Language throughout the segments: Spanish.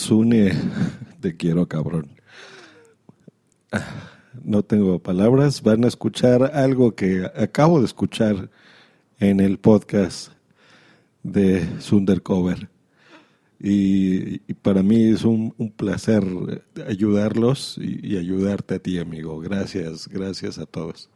Sune, te quiero cabrón. No tengo palabras, van a escuchar algo que acabo de escuchar en el podcast de Sundercover. Y, y para mí es un, placer ayudarlos y ayudarte a ti, amigo. Gracias, gracias a todos.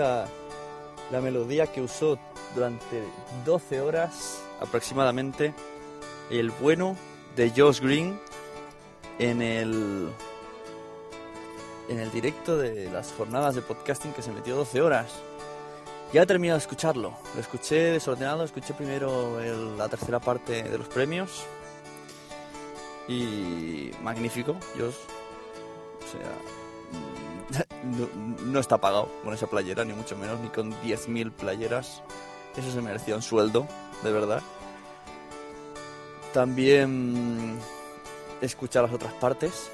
La melodía, que usó durante 12 horas aproximadamente el bueno de Josh Green en el en el directo de las jornadas de podcasting que se metió 12 horas. Ya he terminado de escucharlo. Lo escuché desordenado, escuché primero la tercera parte de los premios. Y magnífico, Josh. O sea, no, no está pagado con esa playera, ni mucho menos, ni con 10.000 playeras. Eso se merecía un sueldo, de verdad. También escuchar las otras partes,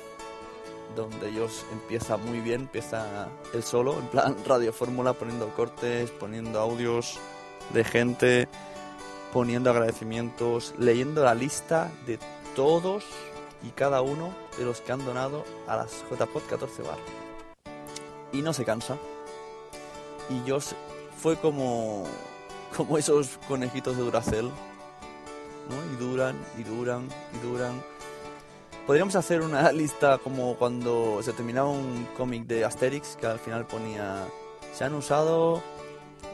donde ellos empieza muy bien, empieza el solo, en plan radio fórmula, poniendo cortes, poniendo audios de gente, poniendo agradecimientos, leyendo la lista de todos y cada uno de los que han donado a las JPod 14 Bar. Y no se cansa. Y yo fue como, como esos conejitos de Duracell, ¿no? Y duran, y duran, y duran. Podríamos hacer una lista como cuando se terminaba un cómic de Asterix que al final ponía se han usado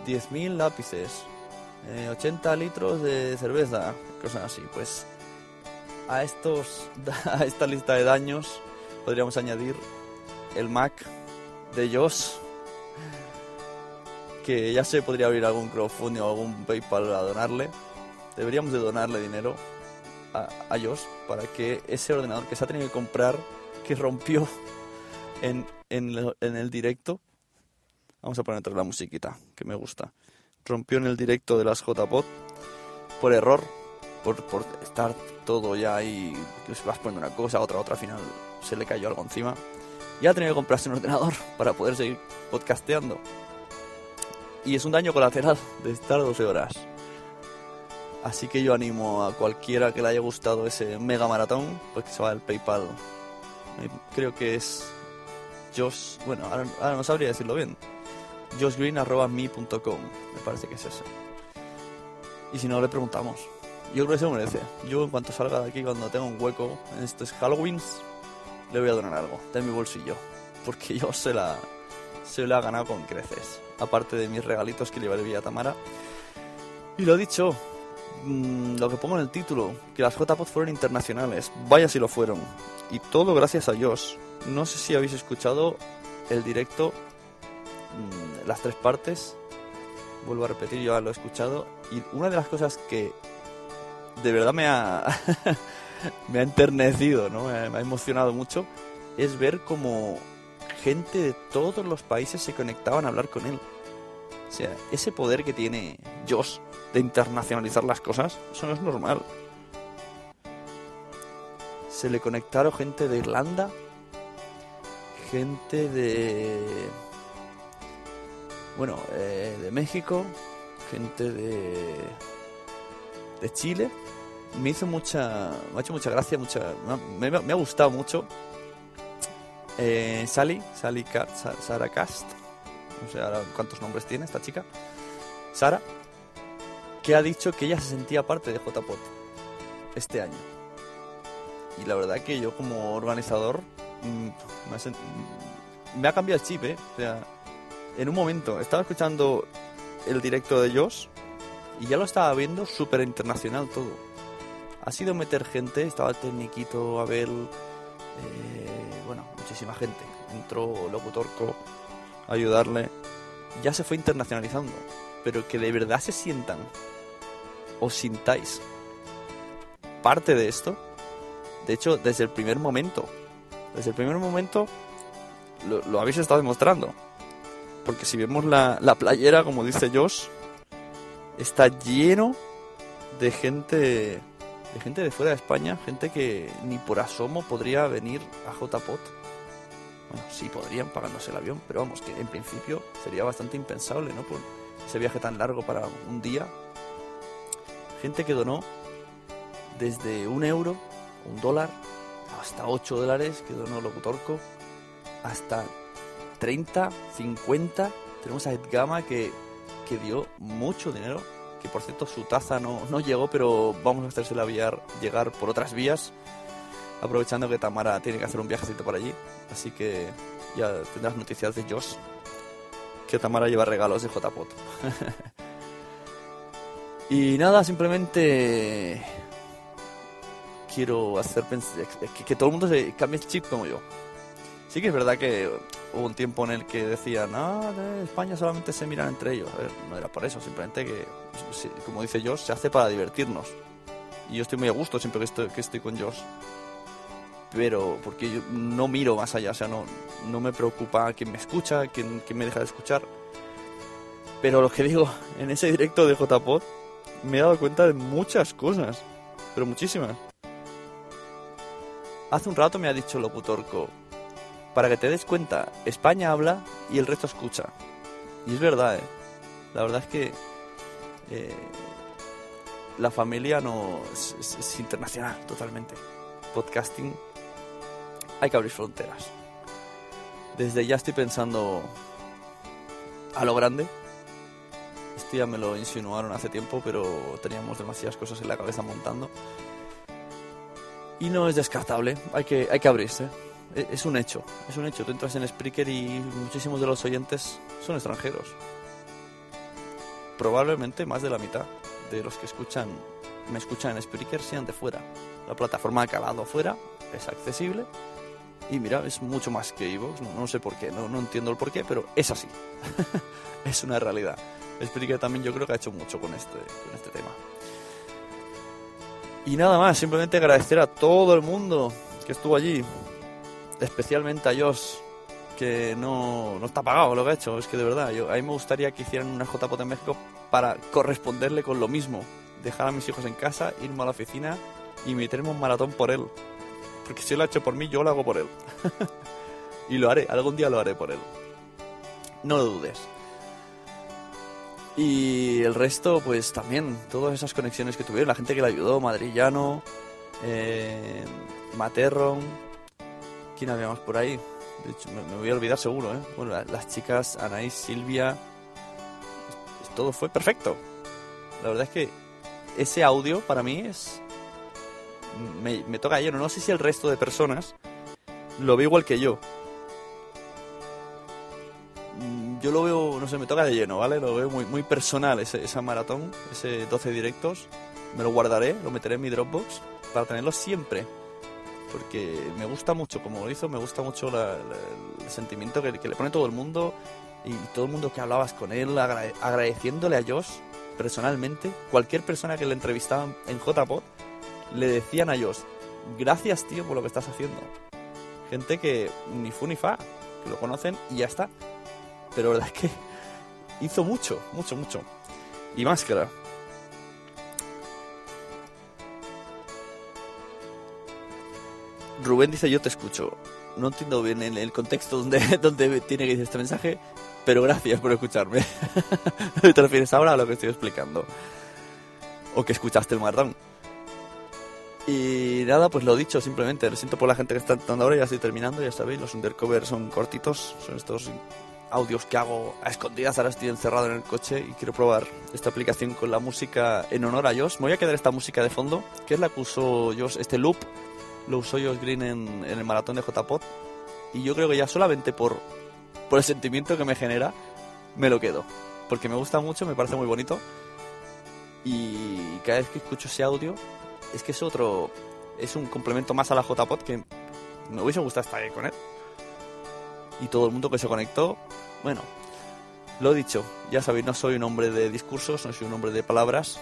10.000 lápices, eh, 80 litros de cerveza, cosas así. Pues a estos a esta lista de daños podríamos añadir el Mac de Josh que ya se podría abrir algún crowdfunding o algún PayPal a donarle. Deberíamos de donarle dinero a, a Josh para que ese ordenador que se ha tenido que comprar, que rompió en, en, en el directo, vamos a poner otra la musiquita, que me gusta, rompió en el directo de las JPod por error, por, por estar todo ya ahí, que vas poniendo una cosa, otra, otra, al final se le cayó algo encima. Y ha tenido que comprarse un ordenador para poder seguir podcasteando. Y es un daño colateral de estar 12 horas. Así que yo animo a cualquiera que le haya gustado ese mega maratón, pues que se va al PayPal. Eh, Creo que es Josh, bueno, ahora, no sabría decirlo bien. joshgreen.me.com, me parece que es ese. Y si no, le preguntamos. Yo creo que se merece. Yo en cuanto salga de aquí, cuando tenga un hueco en estos Halloween, le voy a donar algo de mi bolsillo. Porque yo se la, se la ha ganado con creces. Aparte de mis regalitos que le llevaré a Tamara. Y lo dicho, mm, lo que pongo en el título, que las JPod fueron internacionales. Vaya si lo fueron. Y todo gracias a Josh. No sé si habéis escuchado el directo, mm, las tres partes. Vuelvo a repetir, yo lo he escuchado. Y una de las cosas que de verdad me ha, me ha enternecido, ¿no? me, ha, emocionado mucho, es ver cómo gente de todos los países se conectaban a hablar con él. O sea, ese poder que tiene Josh de internacionalizar las cosas, eso no es normal. Se le conectaron gente de Irlanda, gente de... Bueno, eh, de México, gente de... de Chile. Me hizo mucha... me ha hecho mucha gracia, mucha... me, ha- gustado mucho. Eh, Sally, Sally Sa- Sara Cast, no sé ahora cuántos nombres tiene esta chica, Sara, que ha dicho que ella se sentía parte de JPOT este año. Y la verdad que yo como organizador mm, me, ha, me ha cambiado el chip, ¿eh? O sea, en un momento estaba escuchando el directo de Josh y ya lo estaba viendo súper internacional todo. Ha sido meter gente, estaba el Tecniquito, Abel, eh, bueno, muchísima gente. Entró Locutorco a ayudarle. Ya se fue internacionalizando. Pero que de verdad se sientan, os sintáis parte de esto. De hecho, desde el primer momento, desde el primer momento lo, lo habéis estado demostrando. Porque si vemos la, la playera, como dice Josh, está lleno de gente de gente de fuera de España, gente que ni por asomo podría venir a JPOT. Bueno, sí podrían pagándose el avión, pero vamos, que en principio sería bastante impensable, ¿no? Por ese viaje tan largo para un día. Gente que donó desde un euro, un dólar, hasta 8 dólares que donó Locutorco, hasta 30, 50. Tenemos a Edgama que, que dio mucho dinero que por cierto su taza no, no llegó, pero vamos a hacérsela llegar por otras vías, aprovechando que Tamara tiene que hacer un viajecito por allí. Así que ya tendrás noticias de Josh, que Tamara lleva regalos de JPOT. y nada, simplemente quiero hacer que, que todo el mundo se cambie el chip como yo. Sí que es verdad que hubo un tiempo en el que decían, ah, España solamente se miran entre ellos. A ver, no era por eso, simplemente que, como dice Josh, se hace para divertirnos. Y yo estoy muy a gusto siempre que estoy, con Josh. Pero porque yo no miro más allá, o sea, no, no me preocupa quién me escucha, quién, quién me deja de escuchar. Pero lo que digo, en ese directo de JPod me he dado cuenta de muchas cosas, pero muchísimas. Hace un rato me ha dicho Locutorco, para que te des cuenta, España habla y el resto escucha. Y es verdad, ¿eh? La verdad es que eh, la familia no es, internacional totalmente. Podcasting hay que abrir fronteras. Desde ya estoy pensando a lo grande. Esto ya me lo insinuaron hace tiempo, pero teníamos demasiadas cosas en la cabeza montando. Y no es descartable, hay que, hay que abrirse. E, es un hecho, es un hecho. Tú entras en Spreaker y muchísimos de los oyentes son extranjeros. Probablemente más de la mitad de los que escuchan me escuchan en Spreaker sean de fuera. La plataforma ha acabado fuera, es accesible y mira, es mucho más que Evox. No, sé por qué, no, no entiendo el por qué, pero es así. es una realidad. Spreaker también yo creo que ha hecho mucho con este, con este tema. Y nada más, simplemente agradecer a todo el mundo que estuvo allí, especialmente a Josh, que no, no, está pagado lo que ha hecho. Es que de verdad, yo, a mí me gustaría que hicieran una JPOT en México para corresponderle con lo mismo. Dejar a mis hijos en casa, irme a la oficina y meterme un maratón por él. Porque si él lo ha hecho por mí, yo lo hago por él. y lo haré, algún día lo haré por él. No lo dudes. Y el resto, pues también, todas esas conexiones que tuvieron, la gente que le ayudó, Madrillano, eh, Materron, ¿Quién habíamos por ahí? Me, voy a olvidar seguro, ¿eh? Bueno, las chicas, Anaís, Silvia. Todo fue perfecto. La verdad es que ese audio para mí es. Me, me toca lleno. No sé si el resto de personas lo ve igual que yo. Mm, yo lo veo, no sé, me toca de lleno, ¿vale? Lo veo muy, muy personal ese, esa maratón, ese 12 directos. Me lo guardaré, lo meteré en mi Dropbox para tenerlo siempre porque me gusta mucho como lo hizo, me gusta mucho el sentimiento que, le pone todo el mundo y todo el mundo que hablabas con él, agradeciéndole a Josh personalmente. Cualquier persona que le entrevistaba en JPod le decían a Josh, gracias tío por lo que estás haciendo. Gente que ni fu ni fa, que lo conocen y ya está. Pero la verdad es que hizo mucho, mucho, mucho. Y más claro Rubén dice yo te escucho. No entiendo bien en el contexto donde, donde tiene que decir este mensaje, pero gracias por escucharme. ¿Te refieres ahora a lo que estoy explicando? O que escuchaste el maratón. Y nada, pues lo dicho, simplemente lo siento por la gente que está entrando ahora, ya estoy terminando, ya sabéis, los undercover son cortitos, son estos audios que hago a escondidas, ahora estoy encerrado en el coche y quiero probar esta aplicación con la música en honor a Josh. Me voy a quedar esta música de fondo, que es la que usó Josh, este loop lo usó Green en, el maratón de JPOT y yo creo que ya solamente por, por el sentimiento que me genera me lo quedo porque me gusta mucho, me parece muy bonito y cada vez que escucho ese audio es que es otro es un complemento más a la JPOT que me hubiese gustado estar ahí con él y todo el mundo que se conectó bueno lo dicho, ya sabéis, no soy un hombre de discursos, no soy un hombre de palabras.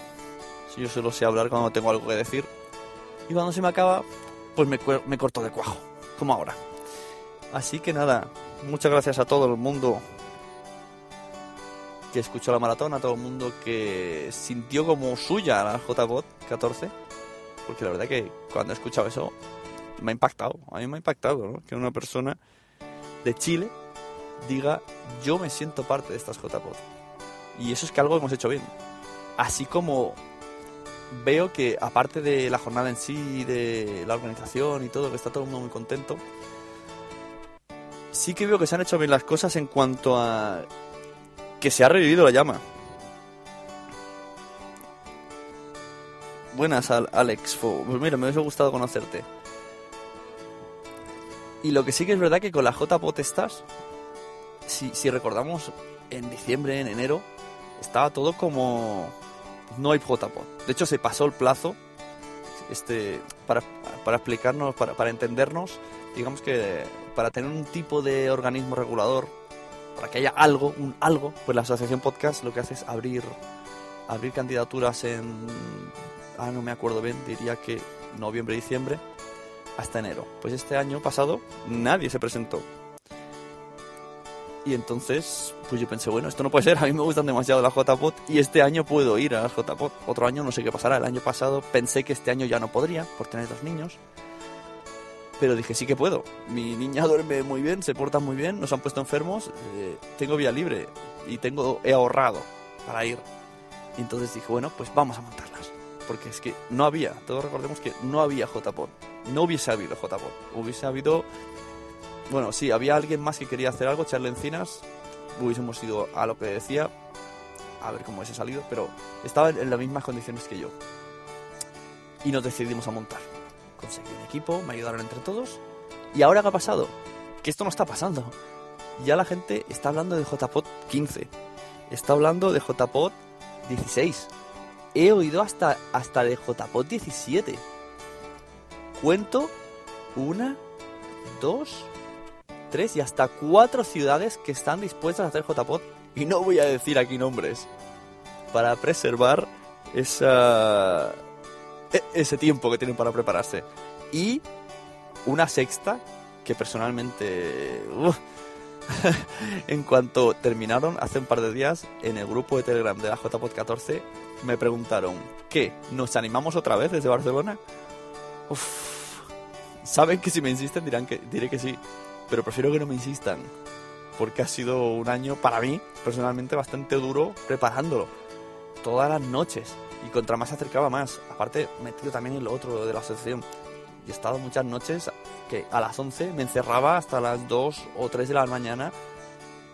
Yo solo sé hablar cuando tengo algo que decir. Y cuando se me acaba, pues me, me corto de cuajo, como ahora. Así que nada, muchas gracias a todo el mundo que escuchó la maratón, a todo el mundo que sintió como suya la JBot 14. porque la verdad que cuando he escuchado eso me ha impactado, a mí me ha impactado, ¿no? Que una persona de Chile diga, yo me siento parte de estas JPod. Y eso es que algo hemos hecho bien. Así como veo que aparte de la jornada en sí, de la organización y todo, que está todo el mundo muy contento, sí que veo que se han hecho bien las cosas en cuanto a que se ha revivido la llama. Buenas, Alex. Pues mira, me hubiese gustado conocerte. Y lo que sí que es verdad que con la JPOT estás, si, si recordamos, en diciembre, en enero, estaba todo como... No hay JPOT. De hecho, se pasó el plazo este, para, para explicarnos, para, para entendernos, digamos que para tener un tipo de organismo regulador, para que haya algo, un algo, pues la Asociación Podcast lo que hace es abrir, abrir candidaturas en ah, no me acuerdo bien, diría que noviembre, diciembre, hasta enero. Pues este año pasado nadie se presentó. Y entonces, pues yo pensé, bueno, esto no puede ser, a mí me gustan demasiado las JPOT y este año puedo ir a las JPOT. Otro año no sé qué pasará. El año pasado pensé que este año ya no podría por tener dos niños. Pero dije, sí que puedo. Mi niña duerme muy bien, se porta muy bien, nos han puesto enfermos, eh, tengo vía libre y tengo he ahorrado para ir. Y entonces dije, bueno, pues vamos a montarlas porque es que no había, todos recordemos que no había JPOD, no hubiese habido JPOD, hubiese habido, bueno, sí, había alguien más que quería hacer algo, echarle encinas, hubiésemos ido a lo que decía, a ver cómo hubiese salido, pero estaba en las mismas condiciones que yo. Y nos decidimos a montar. Conseguí un equipo, me ayudaron entre todos. ¿Y ahora qué ha pasado? Que esto no está pasando. Ya la gente está hablando de JPOD 15. Está hablando de JPOD 16 he oído hasta, hasta de JPOT 17. Cuento una, dos, tres y hasta cuatro ciudades que están dispuestas a hacer JPOT. Y no voy a decir aquí nombres. Para preservar esa, e, ese tiempo que tienen para prepararse. Y una sexta que personalmente... en cuanto terminaron hace un par de días en el grupo de Telegram de la JPOT 14 me preguntaron, ¿qué? ¿Nos animamos otra vez desde Barcelona? Uf, saben que si me insisten dirán que, diré que sí, pero prefiero que no me insistan, porque ha sido un año para mí, personalmente, bastante duro preparándolo. Todas las noches, y contra más se acercaba más. Aparte, metido también en lo otro de la asociación. Y he estado muchas noches que a las 11 me encerraba hasta las 2 o 3 de la mañana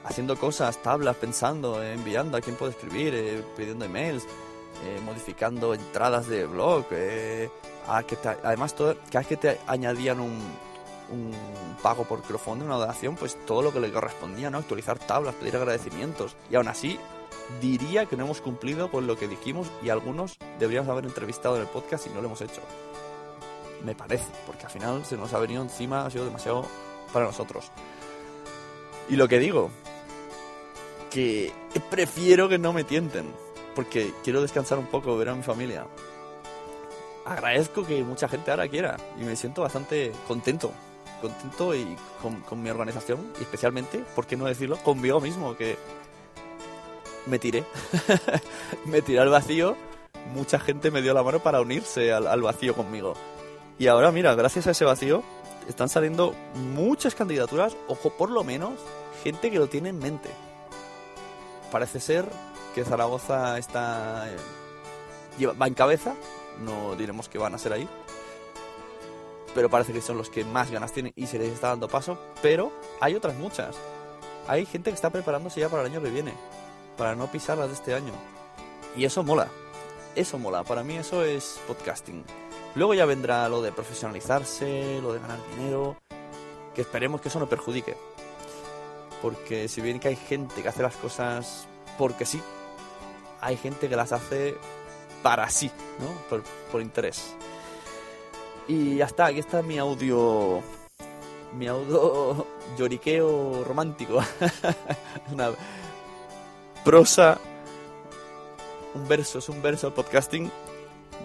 haciendo cosas, tablas, pensando, enviando a quién puedo escribir, eh, pidiendo emails, eh, modificando entradas de blog, eh, a que además todo, cada vez que te añadían un, un pago por crowdfunding, una donación, pues todo lo que le correspondía, ¿no? Actualizar tablas, pedir agradecimientos. Y aún así, diría que no hemos cumplido con lo que dijimos y algunos deberíamos haber entrevistado en el podcast y no lo hemos hecho. Me parece, porque al final se nos ha venido encima, ha sido demasiado para nosotros. Y lo que digo, que prefiero que no me tienten porque quiero descansar un poco, ver a mi familia. Agradezco que mucha gente ahora quiera y me siento bastante contento, contento y con, mi organización y especialmente, ¿por qué no decirlo?, conmigo mismo, que me tiré, me tiré al vacío, mucha gente me dio la mano para unirse al, vacío conmigo. Y ahora, mira, gracias a ese vacío, están saliendo muchas candidaturas, o por lo menos gente que lo tiene en mente. Parece ser que Zaragoza está eh, va en cabeza, no diremos que van a ser ahí, pero parece que son los que más ganas tienen y se les está dando paso, pero hay otras muchas. Hay gente que está preparándose ya para el año que viene, para no pisarlas de este año. Y eso mola, eso mola, para mí eso es podcasting. Luego ya vendrá lo de profesionalizarse, lo de ganar dinero, que esperemos que eso no perjudique. Porque si bien que hay gente que hace las cosas porque sí, hay gente que las hace para sí, ¿no? Por, interés. Y ya está, aquí está mi audio. Mi audio lloriqueo romántico. Una prosa. Un verso, es un verso al podcasting.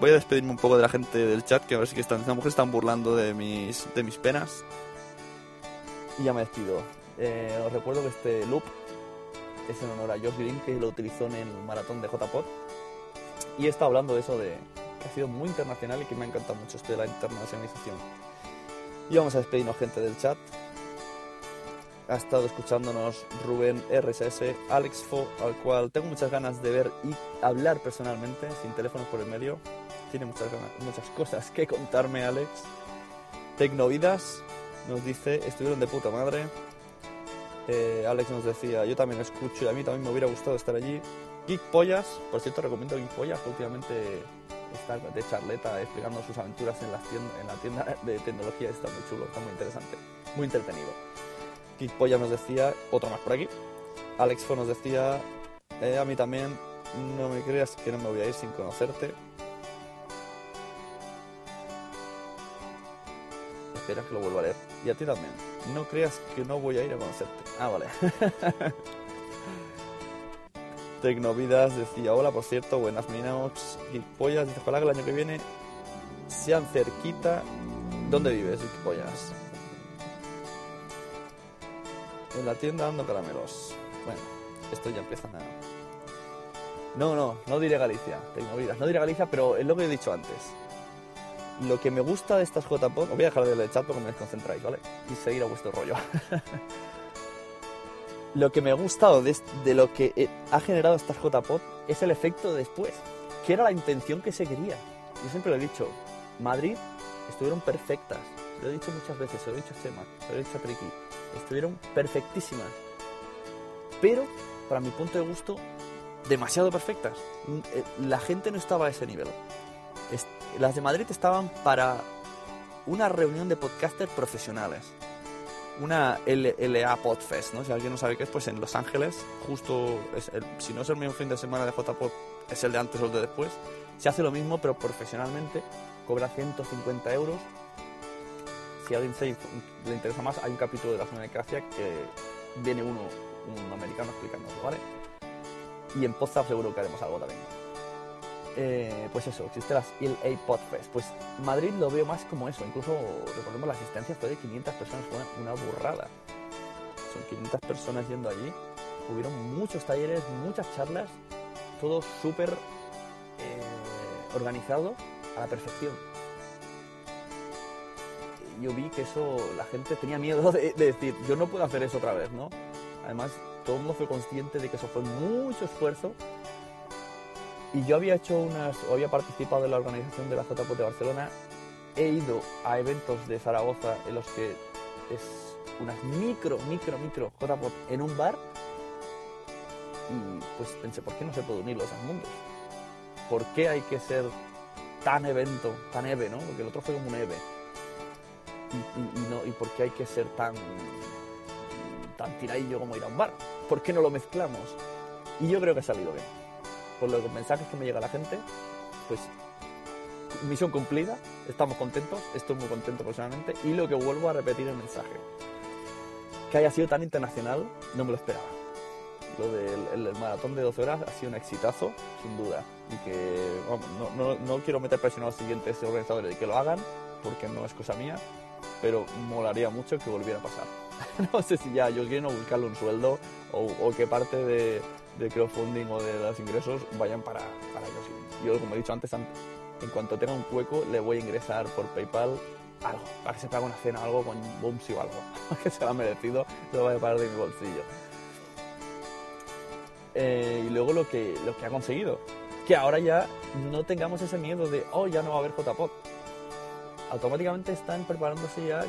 Voy a despedirme un poco de la gente del chat, que a ver si que están, mujeres están burlando de mis, de mis penas. Y ya me despido. Eh, os recuerdo que este loop es en honor a Josh Green, que lo utilizó en el maratón de JPod. Y estado hablando de eso de que ha sido muy internacional y que me ha encantado mucho esto de la internacionalización. Y vamos a despedirnos, gente del chat. Ha estado escuchándonos Rubén RSS, Alex Fo, al cual tengo muchas ganas de ver y hablar personalmente, sin teléfonos por el medio. Tiene muchas, muchas cosas que contarme, Alex. Tecnovidas nos dice, estuvieron de puta madre. Eh, Alex nos decía, yo también escucho y a mí también me hubiera gustado estar allí. Geek Pollas, por cierto recomiendo Geek Pollas, últimamente está de charleta explicando sus aventuras en, la tienda de tecnología, está muy chulo, está muy interesante, muy entretenido. Pollas nos decía, otro más por aquí. Alex Fo nos decía, eh, a mí también, no me creas que no me voy a ir sin conocerte. Espera que lo vuelva a leer. Y a ti también. No creas que no voy a ir a conocerte. Ah, vale. Tecnovidas decía, hola, por cierto, buenas Minox. Geekpollas dice, ojalá que el año que viene sean cerquita. ¿Dónde vives, Geekpollas? En la tienda dando caramelos. Bueno, esto ya empieza a... No, no, no diré Galicia, Tecnovidas. No diré Galicia, pero es lo que he dicho antes. Lo que me gusta de estas JPod, os voy a dejar de leer el chat porque me desconcentráis, ¿vale? Y seguir a vuestro rollo. lo que me ha gustado de, de lo que eh, ha generado estas JPod es el efecto después, que era la intención que se quería. Yo siempre lo he dicho, Madrid estuvieron perfectas. Lo he dicho muchas veces, se lo he dicho a se lo he dicho a Triki. Estuvieron perfectísimas. Pero, para mi punto de gusto, demasiado perfectas. La gente no estaba a ese nivel. Las de Madrid estaban para una reunión de podcasters profesionales. Una LA Podfest, ¿no? Si alguien no sabe qué es, pues en Los Ángeles, justo, es el, si no es el mismo fin de semana de JPod, es el de antes o el de después. Se hace lo mismo, pero profesionalmente, cobra 150 euros. Si a alguien se, le interesa más, hay un capítulo de la zona de Gracia que viene uno, un americano explicándolo, ¿vale? Y en Podzap seguro que haremos algo también. Eh, pues eso, existe las LA Podfest. Pues Madrid lo veo más como eso. Incluso, recordemos, la asistencia fue de 500 personas, fue una burrada. Son 500 personas yendo allí. Hubieron muchos talleres, muchas charlas, todo súper eh, organizado a la perfección. Yo vi que eso, la gente tenía miedo de, de decir, yo no puedo hacer eso otra vez, ¿no? Además, todo el mundo fue consciente de que eso fue mucho esfuerzo y yo había hecho unas, o había participado en la organización de la JPOT de Barcelona, he ido a eventos de Zaragoza en los que es unas micro, micro, micro JPOT en un bar y pues pensé, ¿por qué no se puede unir los dos mundos? ¿Por qué hay que ser tan evento, tan EVE, ¿no? Porque el otro fue como un EVE. Y, no, ¿Y por qué hay que ser tan, tan tiradillo como ir a un bar? ¿Por qué no lo mezclamos? Y yo creo que ha salido bien por los mensajes que me llega la gente, pues misión cumplida, estamos contentos, estoy muy contento personalmente y lo que vuelvo a repetir el mensaje, que haya sido tan internacional, no me lo esperaba. Lo del el maratón de 12 horas ha sido un exitazo, sin duda, y que no, no, no, quiero meter presión a los siguientes organizadores de que lo hagan, porque no es cosa mía, pero molaría mucho que volviera a pasar. no sé si ya yo quiero buscarle un sueldo o, o que parte de, de crowdfunding o de los ingresos vayan para, para ellos. Yo, como he dicho antes, en cuanto tenga un hueco, le voy a ingresar por PayPal algo, para que se pague una cena o algo con Boomsy o algo, que se lo ha merecido, lo voy a pagar de mi bolsillo. Eh, y luego lo que, lo que ha conseguido, que ahora ya no tengamos ese miedo de, oh, ya no va a haber JPOT. Automáticamente están preparándose ya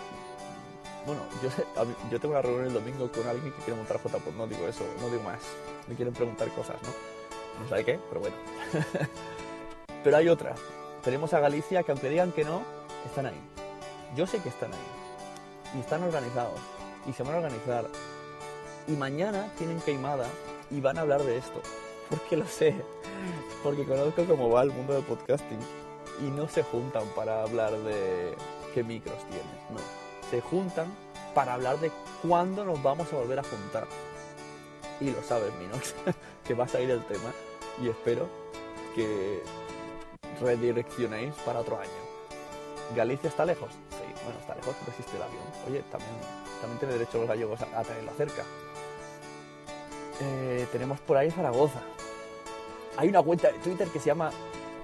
bueno, yo, yo tengo una reunión el domingo con alguien que quiere montar JPOD, no digo eso, no digo más. Me quieren preguntar cosas, ¿no? No sabe qué, pero bueno. pero hay otra. Tenemos a Galicia que aunque digan que no, están ahí. Yo sé que están ahí. Y están organizados. Y se van a organizar. Y mañana tienen queimada y van a hablar de esto. Porque lo sé. Porque conozco cómo va el mundo del podcasting. Y no se juntan para hablar de qué micros tienes, no se juntan para hablar de cuándo nos vamos a volver a juntar. Y lo sabes, Minox, que va a salir el tema y espero que redireccionéis para otro año. ¿Galicia está lejos? Sí, bueno, está lejos, pero existe el avión. Oye, también, también tiene derecho los gallegos a, a cerca. Eh, tenemos por ahí Zaragoza. Hay una cuenta de Twitter que se llama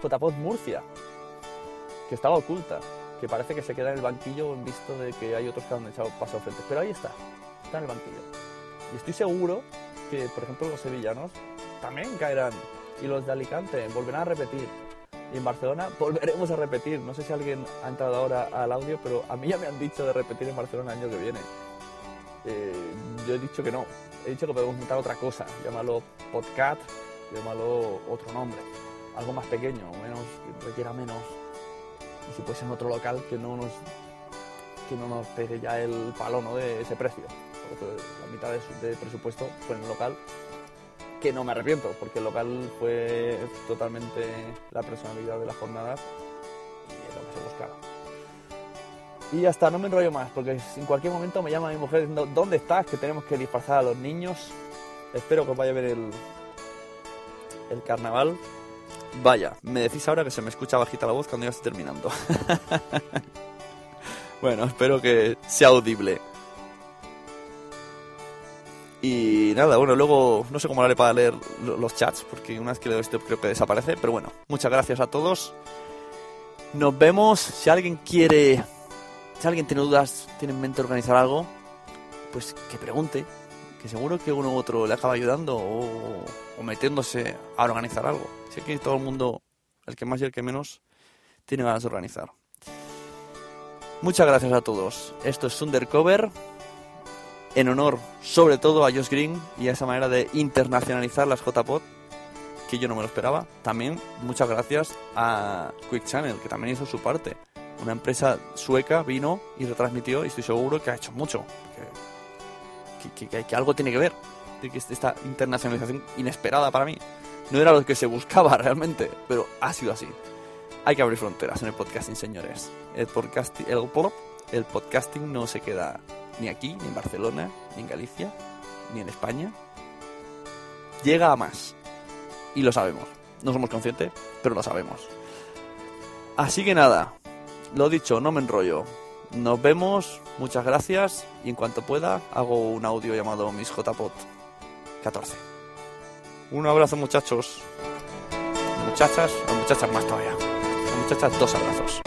JPod Murcia. que estaba oculta, que parece que se queda en el banquillo en visto de que hay otros que han echado paso frente. Pero ahí está, está en el banquillo. Y estoy seguro que, por ejemplo, los sevillanos también caerán. Y los de Alicante volverán a repetir. Y en Barcelona volveremos a repetir. No sé si alguien ha entrado ahora al audio, pero a mí ya me han dicho de repetir en Barcelona el año que viene. Eh, yo he dicho que no. He dicho que podemos montar otra cosa. Llámalo podcast, llámalo otro nombre. Algo más pequeño, menos, que requiera menos. Y si puede ser en otro local que no nos que no nos pegue ya el palo ¿no? de ese precio. La mitad de, su- de presupuesto fue en el local que no me arrepiento, porque el local fue totalmente la personalidad de las jornadas y es lo que se buscaba. Y ya está, no me enrollo más, porque en cualquier momento me llama mi mujer diciendo, ¿dónde estás? Que tenemos que disfrazar a los niños. Espero que os vaya a ver el, el carnaval. Vaya, me decís ahora que se me escucha bajita la voz cuando ya esté terminando. bueno, espero que sea audible. Y nada, bueno, luego no sé cómo haré para leer lo- los chats, porque una vez que leo esto creo que desaparece. Pero bueno, muchas gracias a todos. Nos vemos. Si alguien quiere, si alguien tiene dudas, tiene en mente organizar algo, pues que pregunte. Que seguro que uno u otro le acaba ayudando o, o metiéndose a organizar algo. Si aquí todo el mundo, el que más y el que menos, tiene ganas de organizar. Muchas gracias a todos. Esto es Undercover en honor sobre todo a Josh Green y a esa manera de internacionalizar las JPod que yo no me lo esperaba. También muchas gracias a Quick Channel que también hizo su parte. Una empresa sueca vino y retransmitió y estoy seguro que ha hecho mucho. Que, que- algo tiene que ver de que esta internacionalización inesperada para mí no era lo que se buscaba realmente, pero ha sido así. Hay que abrir fronteras en el podcasting, señores. El podcasting, el, el podcasting no se queda ni aquí, ni en Barcelona, ni en Galicia, ni en España. Llega a más. Y lo sabemos. No somos conscientes, pero lo sabemos. Así que nada, lo dicho, no me enrollo. Nos vemos, muchas gracias y en cuanto pueda hago un audio llamado Mis JPod 14. Un abrazo muchachos. Muchachas, a muchachas más todavía. A muchachas dos abrazos.